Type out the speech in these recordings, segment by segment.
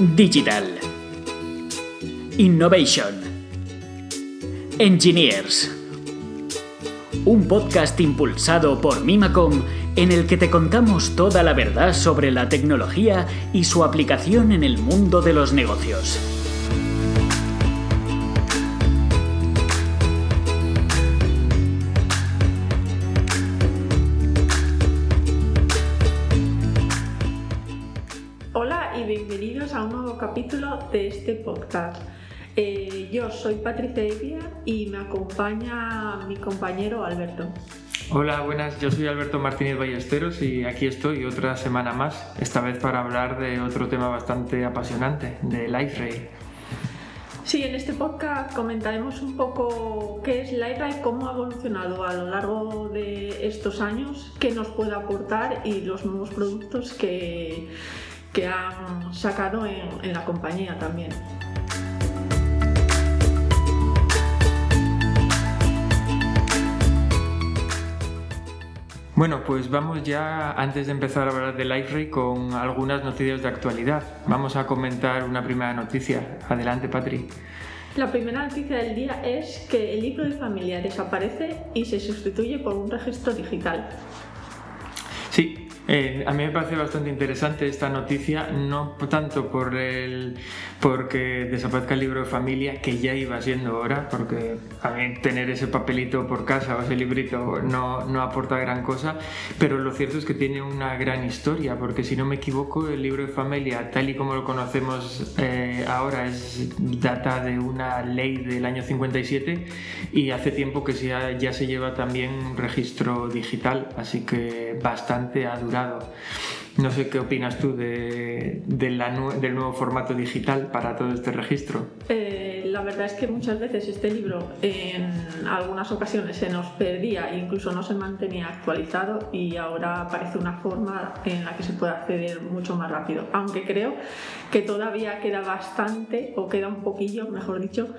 Digital. Innovation. Engineers. Un podcast impulsado por Mimacom en el que te contamos toda la verdad sobre la tecnología y su aplicación en el mundo de los negocios. Podcast. Eh, yo soy Patricia Evia y me acompaña mi compañero Alberto. Hola, buenas, yo soy Alberto Martínez Ballesteros y aquí estoy otra semana más, esta vez para hablar de otro tema bastante apasionante, de LifeRay. Sí, en este podcast comentaremos un poco qué es LifeRay, cómo ha evolucionado a lo largo de estos años, qué nos puede aportar y los nuevos productos que, que han sacado en, en la compañía también. Bueno, pues vamos ya, antes de empezar a hablar de LifeRay, con algunas noticias de actualidad. Vamos a comentar una primera noticia. Adelante, Patri. La primera noticia del día es que el libro de familia desaparece y se sustituye por un registro digital. Sí, eh, a mí me parece bastante interesante esta noticia, no tanto por el porque desaparezca el libro de familia, que ya iba siendo hora, porque a mí tener ese papelito por casa o ese librito no, no aporta gran cosa, pero lo cierto es que tiene una gran historia, porque si no me equivoco, el libro de familia, tal y como lo conocemos eh, ahora, es data de una ley del año 57 y hace tiempo que ya, ya se lleva también un registro digital, así que bastante ha durado. No sé qué opinas tú de, del nuevo formato digital para todo este registro. Eh, la verdad es que muchas veces este libro en algunas ocasiones se nos perdía e incluso no se mantenía actualizado y ahora aparece una forma en la que se puede acceder mucho más rápido. Aunque creo que todavía queda bastante o queda un poquillo, mejor dicho,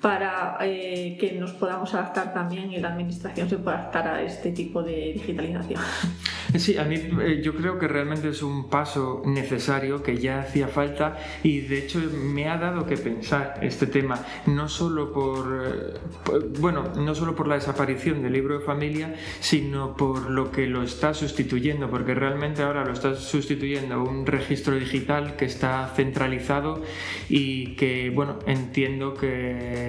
para eh, que nos podamos adaptar también y la administración se pueda adaptar a este tipo de digitalización. Sí, a mí eh, yo creo que realmente es un paso necesario que ya hacía falta y de hecho me ha dado que pensar este tema, no solo por, eh, por, bueno, no solo por la desaparición del libro de familia, sino por lo que lo está sustituyendo, porque realmente ahora lo está sustituyendo un registro digital que está centralizado y que, bueno, entiendo que,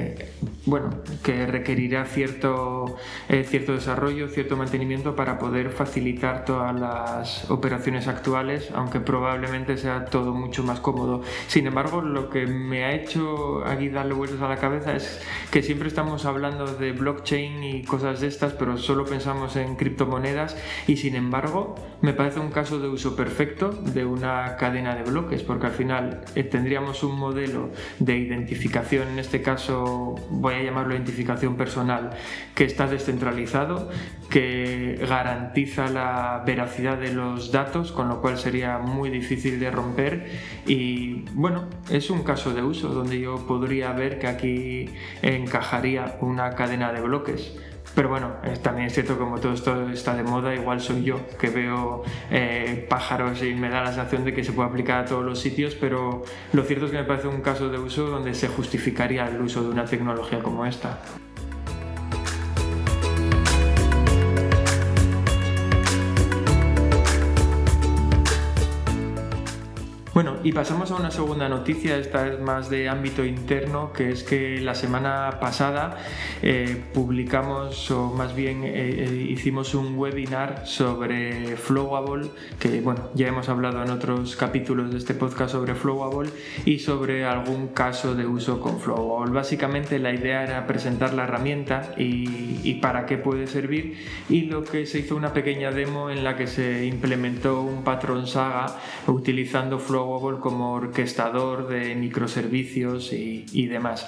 bueno, que requerirá cierto, eh, cierto desarrollo, cierto mantenimiento para poder facilitar todas las operaciones actuales, aunque probablemente sea todo mucho más cómodo. Sin embargo, lo que me ha hecho aquí darle vueltas a la cabeza es que siempre estamos hablando de blockchain y cosas de estas, pero solo pensamos en criptomonedas y sin embargo me parece un caso de uso perfecto de una cadena de bloques, porque al final eh, tendríamos un modelo de identificación, en este caso voy a llamarlo identificación personal, que está descentralizado, que garantiza la veracidad de los datos, con lo cual sería muy difícil de romper. Y bueno, es un caso de uso donde yo podría ver que aquí encajaría una cadena de bloques. Pero bueno, también es cierto que como todo esto está de moda, igual soy yo que veo eh, pájaros y me da la sensación de que se puede aplicar a todos los sitios, pero lo cierto es que me parece un caso de uso donde se justificaría el uso de una tecnología como esta. Bueno, y pasamos a una segunda noticia, esta es más de ámbito interno, que es que la semana pasada eh, publicamos, o más bien eh, hicimos un webinar sobre Flowable, que bueno, ya hemos hablado en otros capítulos de este podcast sobre Flowable y sobre algún caso de uso con Flowable. Básicamente la idea era presentar la herramienta y, y para qué puede servir y lo que se hizo una pequeña demo en la que se implementó un patrón Saga utilizando Flowable como orquestador de microservicios y, demás.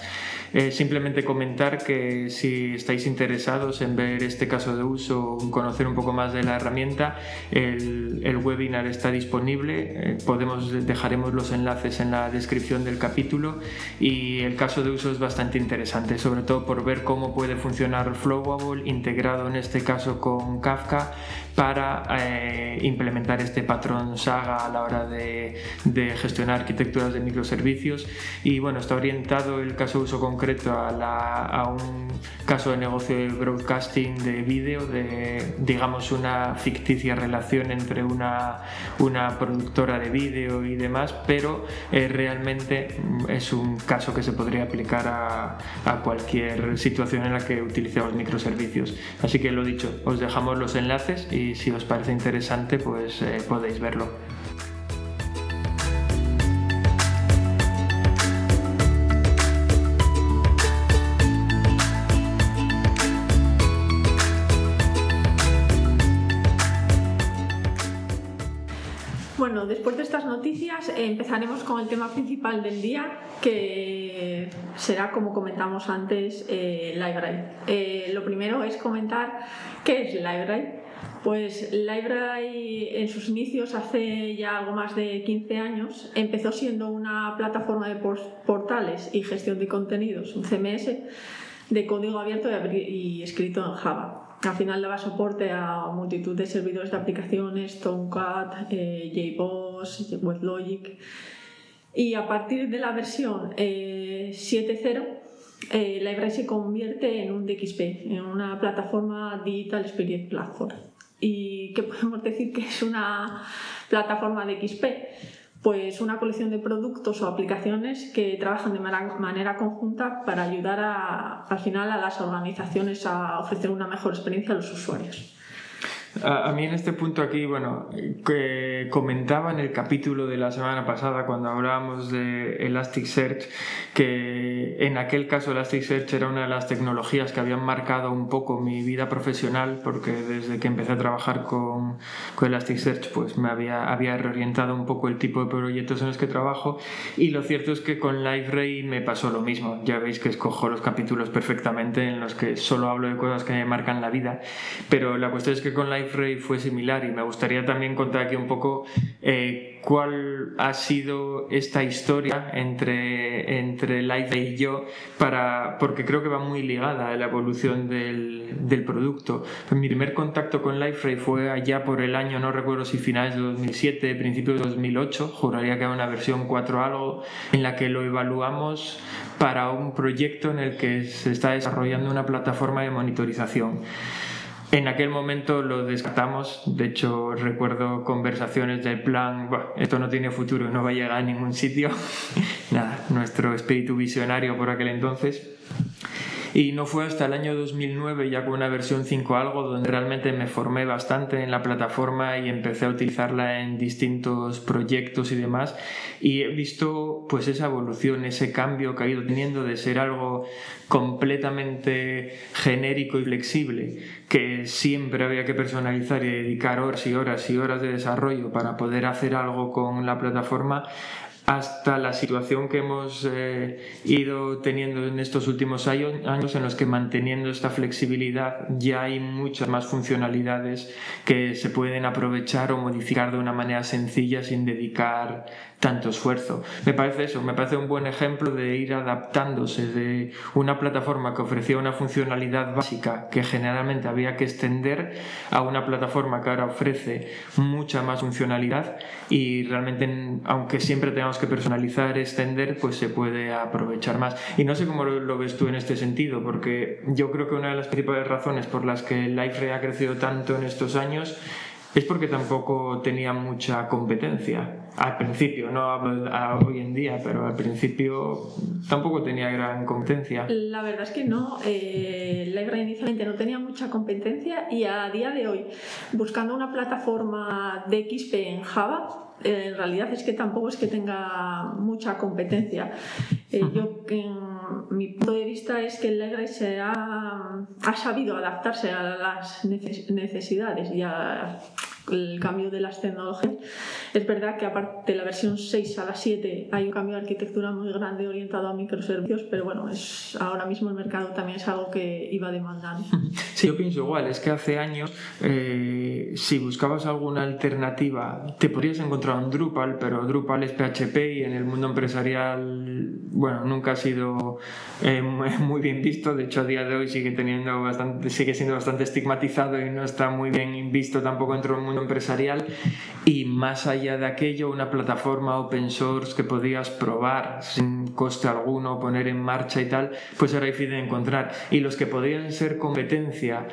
Eh, simplemente comentar que si estáis interesados en ver este caso de uso, conocer un poco más de la herramienta, el, el webinar está disponible. Eh, podemos, dejaremos los enlaces en la descripción del capítulo y el caso de uso es bastante interesante, sobre todo por ver cómo puede funcionar Flowable integrado en este caso con Kafka para eh, implementar este patrón Saga a la hora de, gestionar arquitecturas de microservicios y bueno, está orientado el caso de uso a, un caso de negocio de broadcasting de vídeo, de digamos una ficticia relación entre una, una productora de vídeo y demás, pero eh, realmente es un caso que se podría aplicar a, a cualquier situación en la que utilicemos microservicios. Así que lo dicho, os dejamos los enlaces y si os parece interesante pues eh, podéis verlo. Noticias eh, empezaremos con el tema principal del día, que será, como comentamos antes, eh, Library. Eh, lo primero es comentar qué es Library. Pues Library en sus inicios, hace ya algo más de 15 años, empezó siendo una plataforma de portales y gestión de contenidos, un CMS, de código abierto y escrito en Java. Al final daba soporte a multitud de servidores de aplicaciones, Tomcat, eh, JBoss, WebLogic. Y a partir de la versión 7.0, eh, Library se convierte en un DXP, en una plataforma Digital Experience Platform. ¿Y qué podemos decir que es una plataforma de XP? Pues una colección de productos o aplicaciones que trabajan de manera conjunta para ayudar al final a las organizaciones a ofrecer una mejor experiencia a los usuarios. A, mí en este punto aquí, bueno, que comentaba en el capítulo de la semana pasada cuando hablábamos de Elasticsearch que en aquel caso Elasticsearch era una de las tecnologías que habían marcado un poco mi vida profesional porque desde que empecé a trabajar con, con Elasticsearch pues me había, había reorientado un poco el tipo de proyectos en los que trabajo y lo cierto es que con LiveRay me pasó lo mismo. Ya veis que escojo los capítulos perfectamente en los que solo hablo de cosas que me marcan la vida, pero la cuestión es que con Live Ray fue similar y me gustaría también contar aquí un poco eh, cuál ha sido esta historia entre, entre Ray y yo, para, porque creo que va muy ligada a la evolución del, producto. mi primer contacto con Ray fue allá por el año, no recuerdo si finales de 2007, principios de 2008, juraría que era una versión 4 algo, en la que lo evaluamos para un proyecto en el que se está desarrollando una plataforma de monitorización. En aquel momento lo descartamos, de hecho recuerdo conversaciones del plan, esto no tiene futuro, no va a llegar a ningún sitio. Nuestro espíritu visionario por aquel entonces. Y no fue hasta el año 2009, ya con una versión 5 algo, donde realmente me formé bastante en la plataforma y empecé a utilizarla en distintos proyectos y demás. Y he visto pues esa evolución, ese cambio que ha ido teniendo de ser algo completamente genérico y flexible, que siempre había que personalizar y dedicar horas y horas y horas de desarrollo para poder hacer algo con la plataforma, hasta la situación que hemos eh, ido teniendo en estos últimos años en los que manteniendo esta flexibilidad ya hay muchas más funcionalidades que se pueden aprovechar o modificar de una manera sencilla sin dedicar tanto esfuerzo. Me parece eso, me parece un buen ejemplo de ir adaptándose de una plataforma que ofrecía una funcionalidad básica que generalmente había que extender a una plataforma que ahora ofrece mucha más funcionalidad y realmente aunque siempre tengamos que personalizar, extender, pues se puede aprovechar más. Y no sé cómo lo, ves tú en este sentido, porque yo creo que una de las principales razones por las que Liferay ha crecido tanto en estos años es porque tampoco tenía mucha competencia. Al principio, no hoy en día, pero al principio tampoco tenía gran competencia. La verdad es que no. Eh, Library inicialmente no tenía mucha competencia y a día de hoy, buscando una plataforma de XP en Java, eh, en realidad es que tampoco es que tenga mucha competencia. Eh, yo, en mi punto de vista, es que el Library se ha, ha sabido adaptarse a las necesidades y a el cambio de las tecnologías. Es verdad que aparte de la versión 6 a la 7 hay un cambio de arquitectura muy grande orientado a microservicios, pero bueno, es, ahora mismo el mercado también es algo que iba demandando. Sí, yo pienso igual, es que hace años eh, si buscabas alguna alternativa te podrías encontrar un Drupal, pero Drupal es PHP y en el mundo empresarial, bueno, nunca ha sido eh, muy bien visto, de hecho a día de hoy sigue, teniendo bastante, sigue siendo bastante estigmatizado y no está muy bien visto tampoco dentro del mundo empresarial y más allá de aquello una plataforma open source que podías probar sin coste alguno, poner en marcha y tal, pues era difícil de encontrar. Y los que podían ser competencia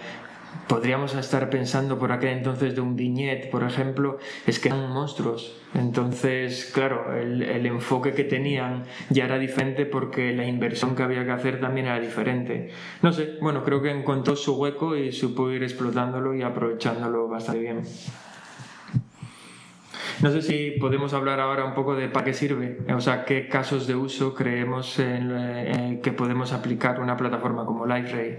podríamos estar pensando por aquel entonces de un viñet, por ejemplo, es que eran monstruos. Entonces, claro, el, el, enfoque que tenían ya era diferente porque la inversión que había que hacer también era diferente. No sé, bueno, creo que encontró su hueco y supo ir explotándolo y aprovechándolo bastante bien. No sé si podemos hablar ahora un poco de para qué sirve, o sea, qué casos de uso creemos en, en que podemos aplicar una plataforma como LiveRay.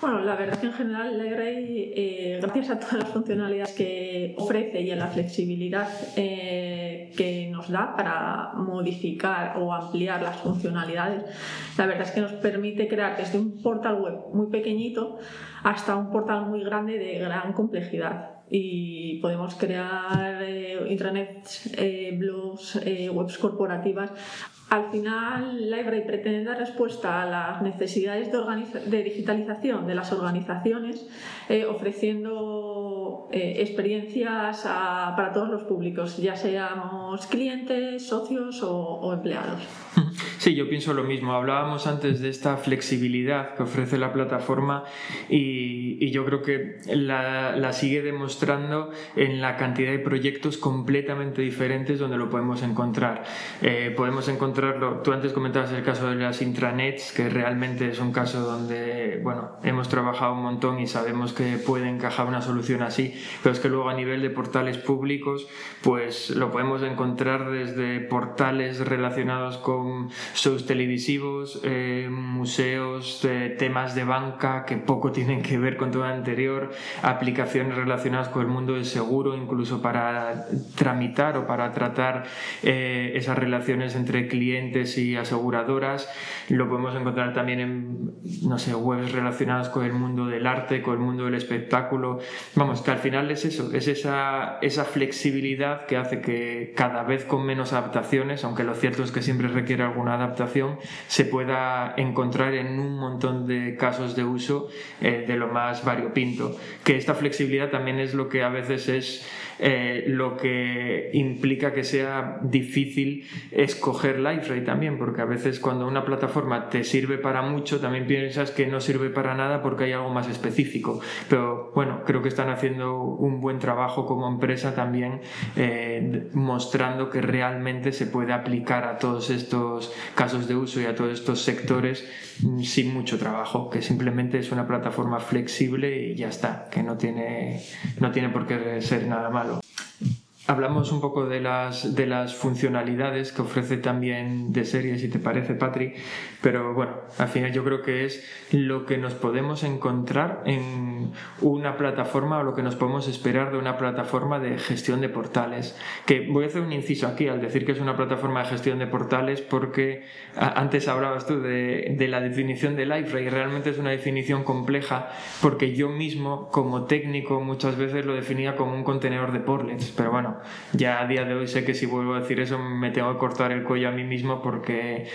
Bueno, la verdad es que en general LiveRay, eh, gracias a todas las funcionalidades que ofrece y a la flexibilidad eh, que nos da para modificar o ampliar las funcionalidades, la verdad es que nos permite crear desde un portal web muy pequeñito hasta un portal muy grande de gran complejidad y podemos crear eh, intranets, eh, blogs, eh, webs corporativas. Al final, Library pretende dar respuesta a las necesidades de, de digitalización de las organizaciones, eh, ofreciendo eh, experiencias a, para todos los públicos, ya seamos clientes, socios o, o empleados. Sí, yo pienso lo mismo. Hablábamos antes de esta flexibilidad que ofrece la plataforma y, yo creo que la, la, sigue demostrando en la cantidad de proyectos completamente diferentes donde lo podemos encontrar. Eh, podemos encontrarlo, tú antes comentabas el caso de las intranets, que realmente es un caso donde, bueno, hemos trabajado un montón y sabemos que puede encajar una solución así, pero es que luego a nivel de portales públicos, pues lo podemos encontrar desde portales relacionados con shows televisivos, eh, museos, eh, temas de banca que poco tienen que ver con todo lo anterior, aplicaciones relacionadas con el mundo del seguro, incluso para tramitar o para tratar eh, esas relaciones entre clientes y aseguradoras. Lo podemos encontrar también en, no sé, webs relacionadas con el mundo del arte, con el mundo del espectáculo. Vamos, que al final es eso, es esa, esa flexibilidad que hace que cada vez con menos adaptaciones, aunque lo cierto es que siempre requiere alguna adaptación, se pueda encontrar en un montón de casos de uso eh, de lo más variopinto. Que esta flexibilidad también es lo que a veces es eh, lo que implica que sea difícil escoger LiveRay también, porque a veces cuando una plataforma te sirve para mucho, también piensas que no sirve para nada porque hay algo más específico. Pero bueno, creo que están haciendo un buen trabajo como empresa también eh, mostrando que realmente se puede aplicar a todos estos casos de uso y a todos estos sectores mm, sin mucho trabajo, que simplemente es una plataforma flexible y ya está, que no tiene, no tiene por qué ser nada malo. Hablamos un poco de las, de las funcionalidades que ofrece también de serie, si te parece, Patri, pero bueno, al final yo creo que es lo que nos podemos encontrar en una plataforma o lo que nos podemos esperar de una plataforma de gestión de portales. Que voy a hacer un inciso aquí al decir que es una plataforma de gestión de portales porque antes hablabas tú de, de la definición de LiveRay, realmente es una definición compleja porque yo mismo como técnico muchas veces lo definía como un contenedor de portlets, pero bueno, ya a día de hoy sé que si vuelvo a decir eso me tengo que cortar el cuello a mí mismo porque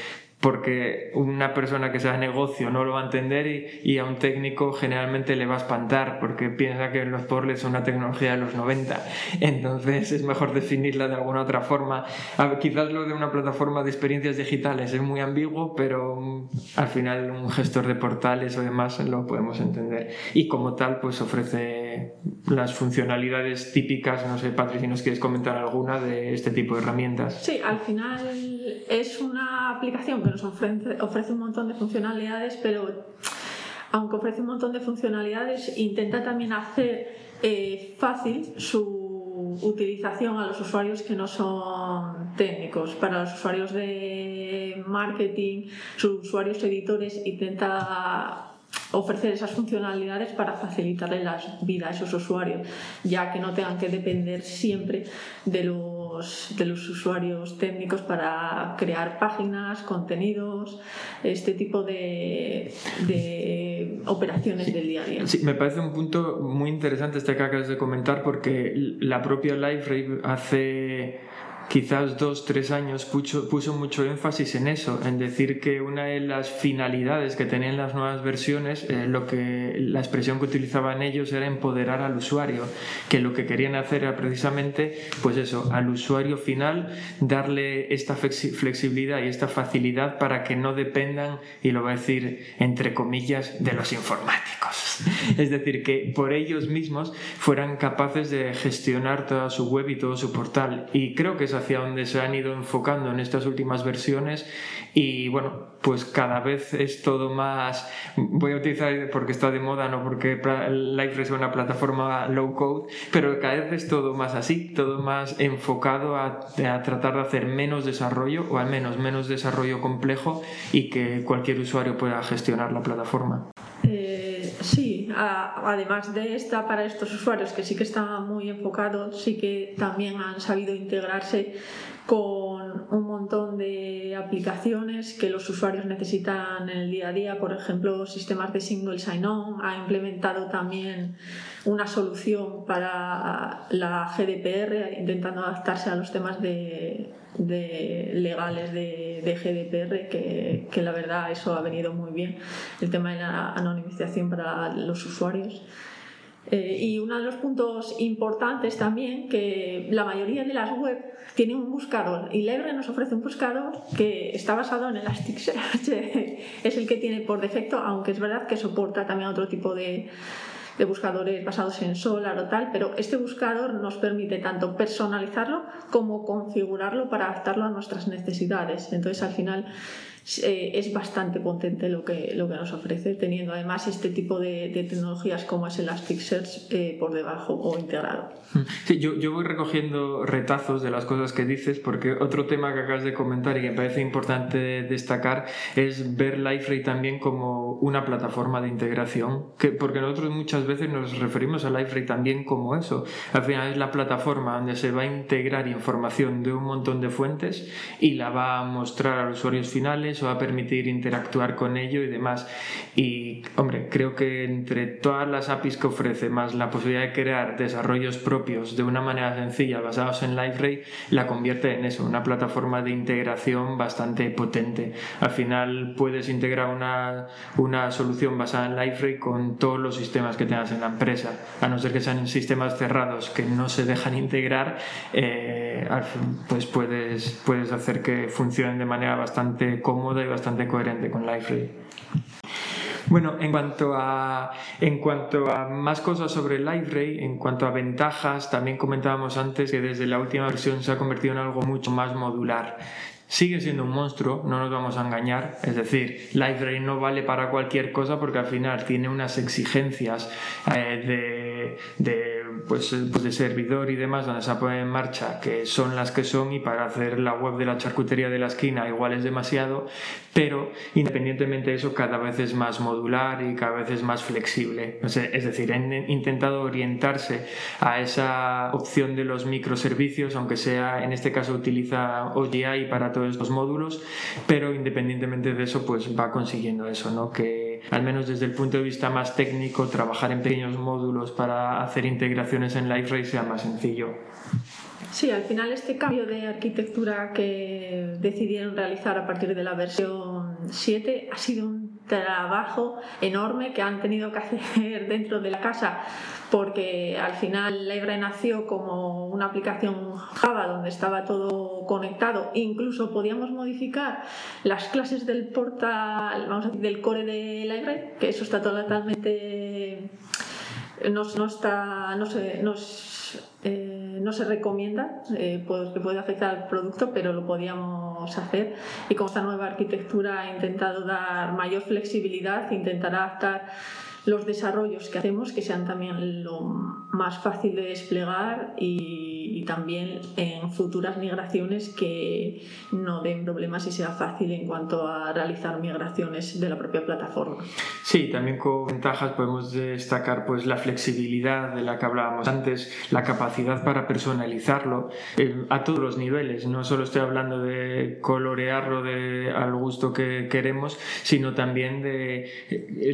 porque una persona que sea negocio no lo va a entender y, y, a un técnico generalmente le va a espantar porque piensa que los portlets son una tecnología de los 90 entonces es mejor definirla de alguna otra forma. Quizás lo de una plataforma de experiencias digitales es muy ambiguo pero al final un gestor de portales o demás lo podemos entender. Y como tal pues ofrece las funcionalidades típicas no sé Patricia si nos quieres comentar alguna de este tipo de herramientas sí al final es una aplicación que nos ofrece, ofrece un montón de funcionalidades, pero aunque ofrece un montón de funcionalidades, intenta también hacer eh, fácil su utilización a los usuarios que no son técnicos. Para los usuarios de marketing, sus usuarios editores, intenta ofrecer esas funcionalidades para facilitarle la vida a esos usuarios, ya que no tengan que depender siempre de los, de los usuarios técnicos para crear páginas, contenidos, este tipo de, de operaciones del día a día. Sí, me parece un punto muy interesante este que acabas de comentar porque la propia LiveRave hace quizás dos, tres años puso, puso, mucho énfasis en eso, en decir que una de las finalidades que tenían las nuevas versiones, eh, lo que la expresión que utilizaban ellos era empoderar al usuario, que lo que querían hacer era precisamente, pues eso, al usuario final darle esta flexibilidad y esta facilidad para que no dependan, y lo voy a decir entre comillas, de los informáticos. Es decir, que por ellos mismos fueran capaces de gestionar toda su web y todo su portal. Y creo que es hacia donde se han ido enfocando en estas últimas versiones y bueno, pues cada vez es todo más, voy a utilizar porque está de moda, no porque Live es una plataforma low code, pero cada vez es todo más así, todo más enfocado a, a tratar de hacer menos desarrollo o al menos menos desarrollo complejo y que cualquier usuario pueda gestionar la plataforma. Eh, sí, además de esta para estos usuarios que sí que está muy enfocado, sí que también han sabido integrarse con un montón de aplicaciones que los usuarios necesitan en el día a día, por ejemplo, sistemas de single sign-on, ha implementado también una solución para la GDPR, intentando adaptarse a los temas de, legales de, GDPR, que, que, la verdad eso ha venido muy bien, el tema de la anonimización para los usuarios. Eh, y uno de los puntos importantes también, que la mayoría de las web tienen un buscador y Libre nos ofrece un buscador que está basado en Elasticsearch, es el que tiene por defecto, aunque es verdad que soporta también otro tipo de, de buscadores basados en Solar o tal, pero este buscador nos permite tanto personalizarlo como configurarlo para adaptarlo a nuestras necesidades. Entonces, al final, eh, es bastante potente lo que, lo que nos ofrece, teniendo además este tipo de, tecnologías como es Elasticsearch eh, por debajo o integrado. Sí, yo, yo, voy recogiendo retazos de las cosas que dices, porque otro tema que acabas de comentar y que me parece importante destacar es ver LifeRay también como una plataforma de integración, que, porque nosotros muchas veces nos referimos a LifeRay también como eso. Al final es la plataforma donde se va a integrar información de un montón de fuentes y la va a mostrar a los usuarios finales eso va a permitir interactuar con ello y demás. Y, hombre, creo que entre todas las APIs que ofrece, más la posibilidad de crear desarrollos propios de una manera sencilla basados en LiveRay, la convierte en eso, una plataforma de integración bastante potente. Al final puedes integrar una, una solución basada en LiveRay con todos los sistemas que tengas en la empresa, a no ser que sean sistemas cerrados que no se dejan integrar, eh, pues puedes, puedes hacer que funcionen de manera bastante cómoda y bastante coherente con LiveRay. Bueno, en cuanto a, en cuanto a más cosas sobre LiveRay, en cuanto a ventajas, también comentábamos antes que desde la última versión se ha convertido en algo mucho más modular. Sigue siendo un monstruo, no nos vamos a engañar, es decir, LiveRay no vale para cualquier cosa porque al final tiene unas exigencias eh, de pues, eh, pues, de servidor y demás donde se pone en marcha que son las que son y para hacer la web de la charcutería de la esquina igual es demasiado, pero independientemente de eso cada vez es más modular y cada vez es más flexible. Es decir, han intentado orientarse a esa opción de los microservicios, aunque sea en este caso utiliza OGI para todos estos módulos, pero independientemente de eso pues va consiguiendo eso, ¿no? que al menos desde el punto de vista más técnico trabajar en pequeños módulos para hacer integración en LiveRay sea más sencillo. Sí, al final este cambio de arquitectura que decidieron realizar a partir de la versión 7 ha sido un trabajo enorme que han tenido que hacer dentro de la casa porque al final LiveRay nació como una aplicación Java donde estaba todo conectado. Incluso podíamos modificar las clases del portal vamos a decir, del core de LiveRay que eso está totalmente no, no, está, no, se, eh, no se recomienda eh, pues, que puede afectar al producto, pero lo podíamos hacer. Y con esta nueva arquitectura ha intentado dar mayor flexibilidad, intentar adaptar los desarrollos que hacemos que sean también lo más fácil de desplegar y y, también en futuras migraciones que no den problemas y sea fácil en cuanto a realizar migraciones de la propia plataforma. Sí, también con ventajas podemos destacar pues la flexibilidad de la que hablábamos antes, la capacidad para personalizarlo eh, a todos los niveles. No solo estoy hablando de colorearlo de, al gusto que queremos, sino también de,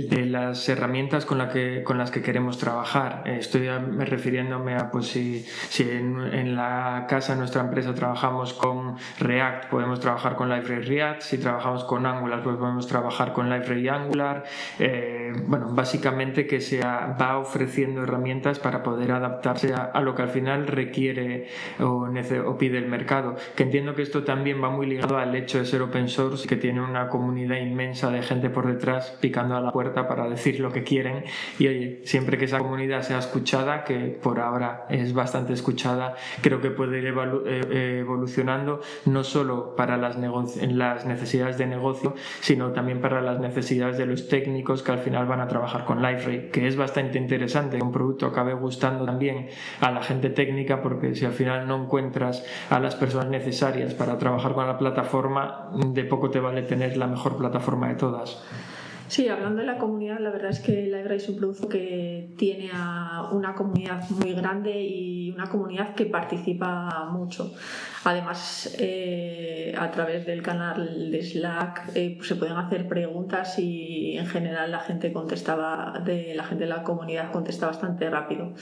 de las herramientas con, la que, con las que queremos trabajar. Estoy refiriéndome a pues si, si en, en, la casa, en nuestra empresa, trabajamos con React, podemos trabajar con Library React. Si trabajamos con Angular, pues podemos trabajar con Library Angular. Eh, bueno, básicamente que se va ofreciendo herramientas para poder adaptarse a, lo que al final requiere o, o, pide el mercado. Que entiendo que esto también va muy ligado al hecho de ser open source, que tiene una comunidad inmensa de gente por detrás picando a la puerta para decir lo que quieren. Y siempre que esa comunidad sea escuchada, que por ahora es bastante escuchada, creo que puede ir eh, evolucionando no solo para las, las necesidades de negocio, sino también para las necesidades de los técnicos que al final van a trabajar con Liferay, que es bastante interesante que un producto acabe gustando también a la gente técnica, porque si al final no encuentras a las personas necesarias para trabajar con la plataforma, de poco te vale tener la mejor plataforma de todas. Sí, hablando de la comunidad, la verdad es que Library es un producto que tiene a una comunidad muy grande y una comunidad que participa mucho. Además, eh, a través del canal de Slack eh, se pueden hacer preguntas y en general la gente contestaba, de la gente de la comunidad contesta bastante rápido.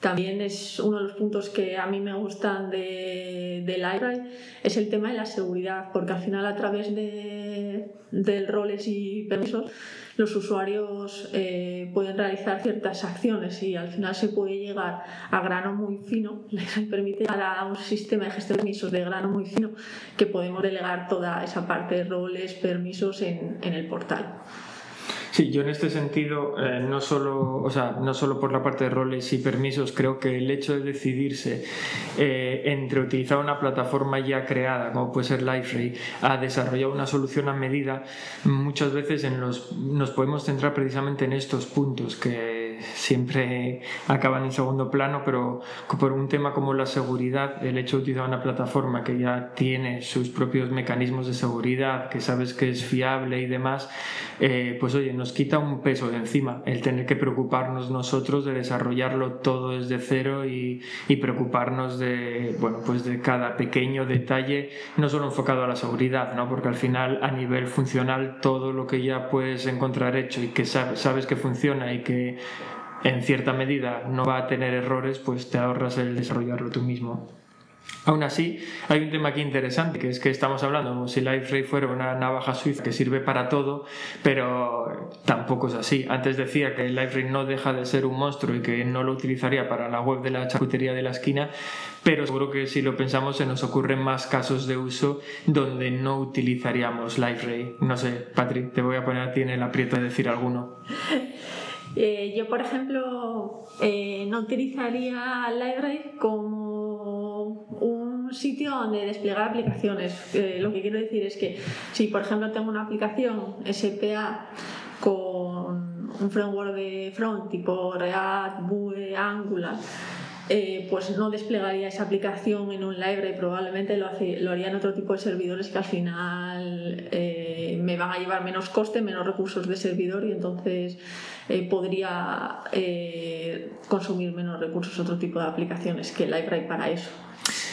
También es uno de los puntos que a mí me gustan de, de Library, es el tema de la seguridad, porque al final a través de, de roles y permisos los usuarios eh, pueden realizar ciertas acciones y al final se puede llegar a grano muy fino. Les permite a un sistema de gestión de permisos de grano muy fino que podemos delegar toda esa parte de roles, permisos en, en el portal. Sí, yo en este sentido, eh, no, solo, o sea, no solo por la parte de roles y permisos, creo que el hecho de decidirse eh, entre utilizar una plataforma ya creada, como puede ser Liferay, a desarrollar una solución a medida, muchas veces en los, nos podemos centrar precisamente en estos puntos que siempre acaban en segundo plano, pero por un tema como la seguridad, el hecho de utilizar una plataforma que ya tiene sus propios mecanismos de seguridad, que sabes que es fiable y demás, eh, pues oye, nos quita un peso de encima el tener que preocuparnos nosotros de desarrollarlo todo desde cero y, y preocuparnos de, bueno, pues de cada pequeño detalle, no solo enfocado a la seguridad, ¿no? porque al final a nivel funcional todo lo que ya puedes encontrar hecho y que sabes que funciona y que en cierta medida no va a tener errores, pues te ahorras el desarrollarlo tú mismo. Aún así, hay un tema aquí interesante, que es que estamos hablando como si LiveRay fuera una navaja suiza que sirve para todo, pero tampoco es así. Antes decía que LiveRay no deja de ser un monstruo y que no lo utilizaría para la web de la charcutería de la esquina, pero seguro que si lo pensamos se nos ocurren más casos de uso donde no utilizaríamos LiveRay. No sé, Patrick, te voy a poner a ti en el aprieto de decir alguno. Eh, yo, por ejemplo, eh, no utilizaría Library como un sitio donde desplegar aplicaciones. Eh, lo que quiero decir es que si, por ejemplo, tengo una aplicación SPA con un framework de front tipo React, Vue, Angular, pues no desplegaría esa aplicación en un library, probablemente lo, lo haría en otro tipo de servidores que al final me van a llevar menos coste, menos recursos de servidor y entonces eh, podría consumir menos recursos otro tipo de aplicaciones que library para eso.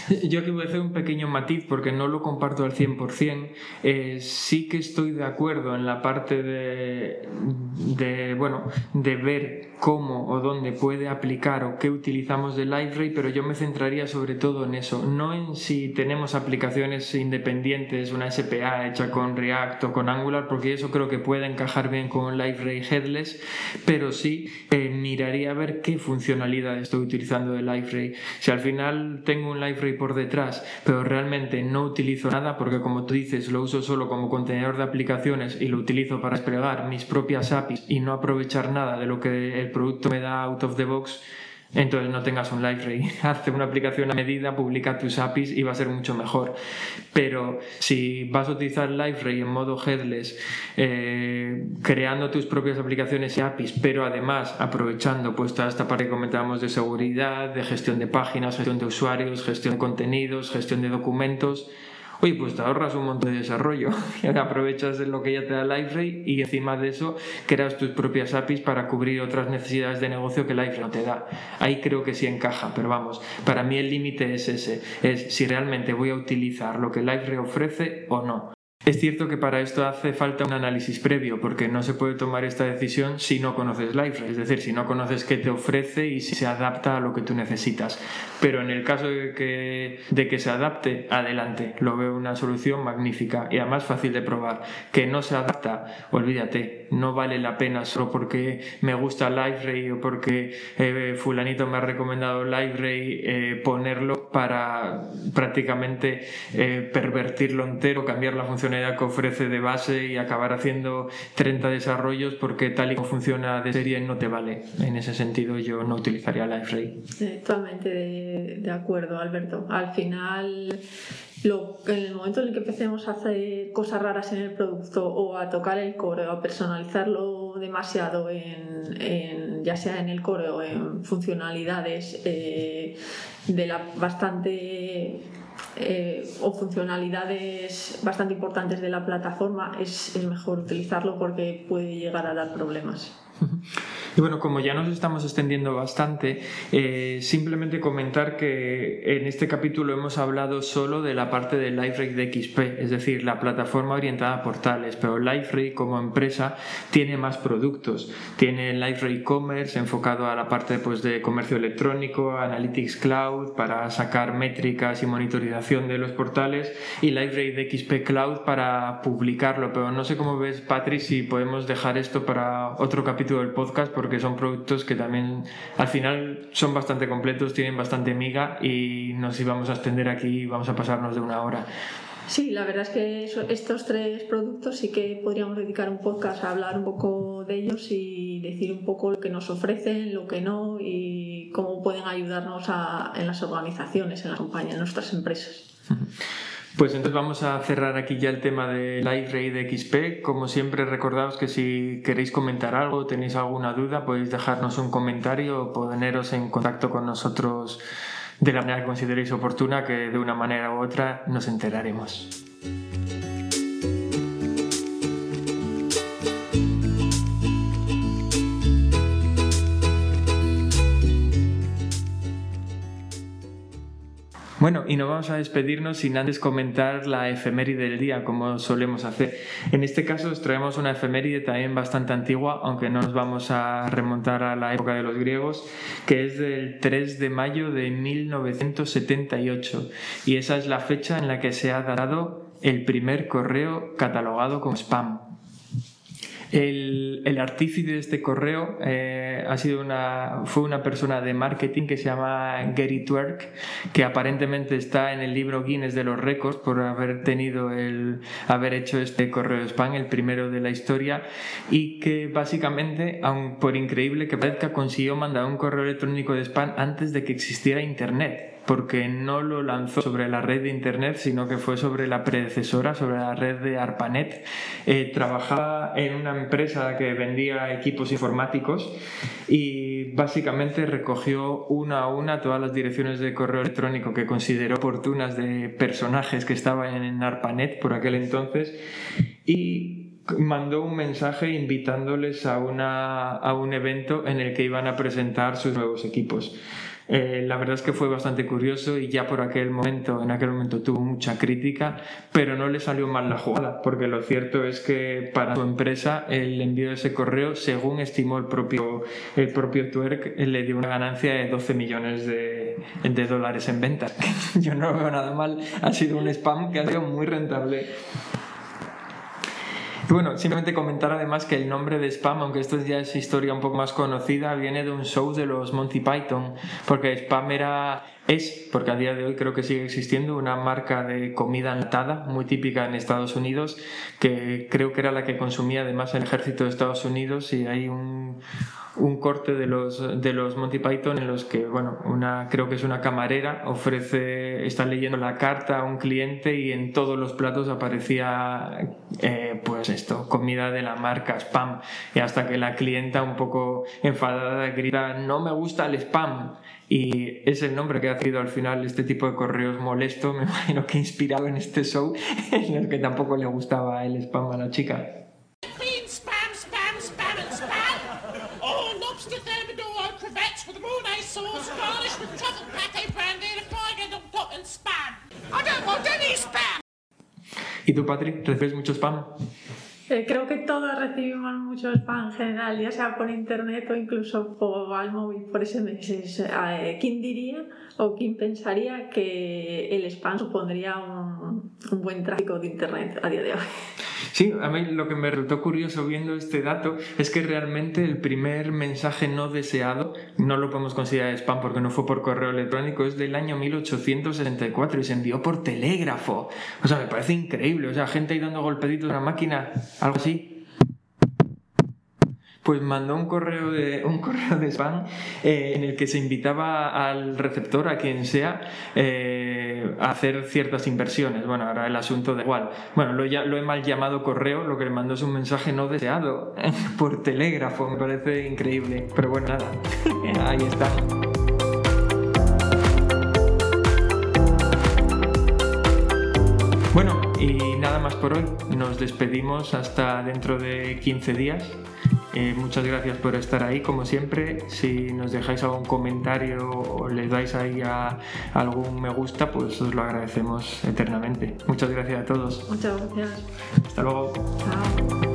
Yo aquí voy a hacer un pequeño matiz porque no lo comparto al 100%. Eh, sí que estoy de acuerdo en la parte de, bueno, de ver cómo o dónde puede aplicar o qué utilizamos de Library, pero yo me centraría sobre todo en eso, no en si tenemos aplicaciones independientes, una SPA hecha con React o con Angular, porque eso creo que puede encajar bien con Library Headless, pero sí eh, miraría a ver qué funcionalidad estoy utilizando de Library. Si al final tengo un Por detrás, pero realmente no utilizo nada porque como tú dices, lo uso solo como contenedor de aplicaciones y lo utilizo para desplegar mis propias APIs y no aprovechar nada de lo que el producto me da out of the box, entonces no tengas un library. Hazte una aplicación a medida, publica tus APIs y va a ser mucho mejor. Pero si vas a utilizar library en modo headless, eh, creando tus propias aplicaciones y APIs, pero además aprovechando pues toda esta parte que comentábamos de seguridad, de gestión de páginas, gestión de usuarios, gestión de contenidos, gestión de documentos, oye, pues te ahorras un montón de desarrollo, aprovechas lo que ya te da Liferay y encima de eso creas tus propias APIs para cubrir otras necesidades de negocio que Liferay no te da. Ahí creo que sí encaja, pero vamos, para mí el límite es ese, es si realmente voy a utilizar lo que Liferay ofrece o no. Es cierto que para esto hace falta un análisis previo, porque no se puede tomar esta decisión si no conoces Liferay, es decir, si no conoces qué te ofrece y si se adapta a lo que tú necesitas. Pero en el caso de que, se adapte, adelante, lo veo una solución magnífica y además fácil de probar. Que no se adapta, olvídate, no vale la pena solo porque me gusta Liferay o porque eh, fulanito me ha recomendado Liferay eh, ponerlo para prácticamente eh, pervertirlo entero, cambiar la función que ofrece de base y acabar haciendo 30 desarrollos porque tal y como funciona de serie no te vale. En ese sentido yo no utilizaría LiveRay. Totalmente de, acuerdo, Alberto. Al final lo, en el momento en el que empecemos a hacer cosas raras en el producto o a tocar el core o a personalizarlo demasiado en, ya sea en el core o en funcionalidades eh, de la bastante eh, o funcionalidades bastante importantes de la plataforma, es, es mejor utilizarlo porque puede llegar a dar problemas. Y bueno, como ya nos estamos extendiendo bastante, eh, simplemente comentar que en este capítulo hemos hablado solo de la parte de LiveRay de XP, es decir, la plataforma orientada a portales, pero LiveRay como empresa tiene más productos. Tiene LiveRay Commerce enfocado a la parte pues, de comercio electrónico, Analytics Cloud para sacar métricas y monitorización de los portales y LiveRay de XP Cloud para publicarlo, pero no sé cómo ves, Patrick, si podemos dejar esto para otro capítulo del podcast porque son productos que también al final son bastante completos, tienen bastante miga y nos íbamos a extender aquí y vamos a pasarnos de una hora. Sí, la verdad es que estos tres productos sí que podríamos dedicar un podcast a hablar un poco de ellos y decir un poco lo que nos ofrecen, lo que no y cómo pueden ayudarnos en las organizaciones, en las compañías, en nuestras empresas. Pues entonces vamos a cerrar aquí ya el tema de Live de XP. Como siempre, recordaos que si queréis comentar algo, tenéis alguna duda, podéis dejarnos un comentario o poneros en contacto con nosotros de la manera que consideréis oportuna, que de una manera u otra nos enteraremos. Bueno, y no vamos a despedirnos sin antes comentar la efeméride del día, como solemos hacer. En este caso os traemos una efeméride también bastante antigua, aunque no nos vamos a remontar a la época de los griegos, que es del 3 de mayo de 1978. Y esa es la fecha en la que se ha dado el primer correo catalogado como spam. El, el artífice de este correo eh, ha sido una, fue una persona de marketing que se llama Gary Twerk, que aparentemente está en el libro Guinness de los récords por haber tenido el, haber hecho este correo de spam, el primero de la historia, y que básicamente, aun por increíble que parezca, consiguió mandar un correo electrónico de spam antes de que existiera Internet porque no lo lanzó sobre la red de Internet, sino que fue sobre la predecesora, sobre la red de ARPANET. Eh, trabajaba en una empresa que vendía equipos informáticos y básicamente recogió una a una todas las direcciones de correo electrónico que consideró oportunas de personajes que estaban en ARPANET por aquel entonces y mandó un mensaje invitándoles a, una, a un evento en el que iban a presentar sus nuevos equipos. Eh, la verdad es que fue bastante curioso y ya por aquel momento, en aquel momento tuvo mucha crítica, pero no le salió mal la jugada, porque lo cierto es que para su empresa el envío de ese correo, según estimó el propio, el propio Twerk, le dio una ganancia de 12 millones de, de dólares en ventas. Yo no veo nada mal, ha sido un spam que ha sido muy rentable. Bueno, simplemente comentar además que el nombre de Spam, aunque esto ya es historia un poco más conocida, viene de un show de los Monty Python, porque Spam era Es, porque a día de hoy creo que sigue existiendo, una marca de comida enlatada muy típica en Estados Unidos, que creo que era la que consumía además el ejército de Estados Unidos y hay un, corte de los, de los Monty Python en los que, bueno, una, creo que es una camarera, ofrece, está leyendo la carta a un cliente y en todos los platos aparecía, eh, pues esto, comida de la marca spam. Y hasta que la clienta, un poco enfadada, grita, no me gusta el spam. Y es el nombre que ha sido al final este tipo de correos molesto, me imagino que inspirado en este show, en el que tampoco le gustaba el spam a la chica. ¿Y tú, Patrick, recibes mucho spam? Creo que todos recibimos mucho spam en general, ya sea por internet o incluso por al móvil, por SMS. Eh, ¿Quién diría o quién pensaría que el spam supondría un buen tráfico de internet a día de hoy? Sí, a mí lo que me resultó curioso viendo este dato es que realmente el primer mensaje no deseado no lo podemos considerar spam porque no fue por correo electrónico, es del año 1864 y se envió por telégrafo. O sea, me parece increíble. O sea, gente ahí dando golpeditos a la máquina, algo así pues mandó un correo de, un correo de spam eh, en el que se invitaba al receptor, a quien sea, eh, a hacer ciertas inversiones. Bueno, ahora el asunto de igual. Bueno, lo, lo he mal llamado correo, lo que le mandó es un mensaje no deseado por telégrafo, me parece increíble. Pero bueno, nada, ahí está. Bueno, y nada más por hoy. Nos despedimos hasta dentro de 15 días. Eh, muchas gracias por estar ahí, como siempre. Si nos dejáis algún comentario o les dais ahí a algún me gusta, pues os lo agradecemos eternamente. Muchas gracias a todos. Muchas gracias. Hasta luego. Chao.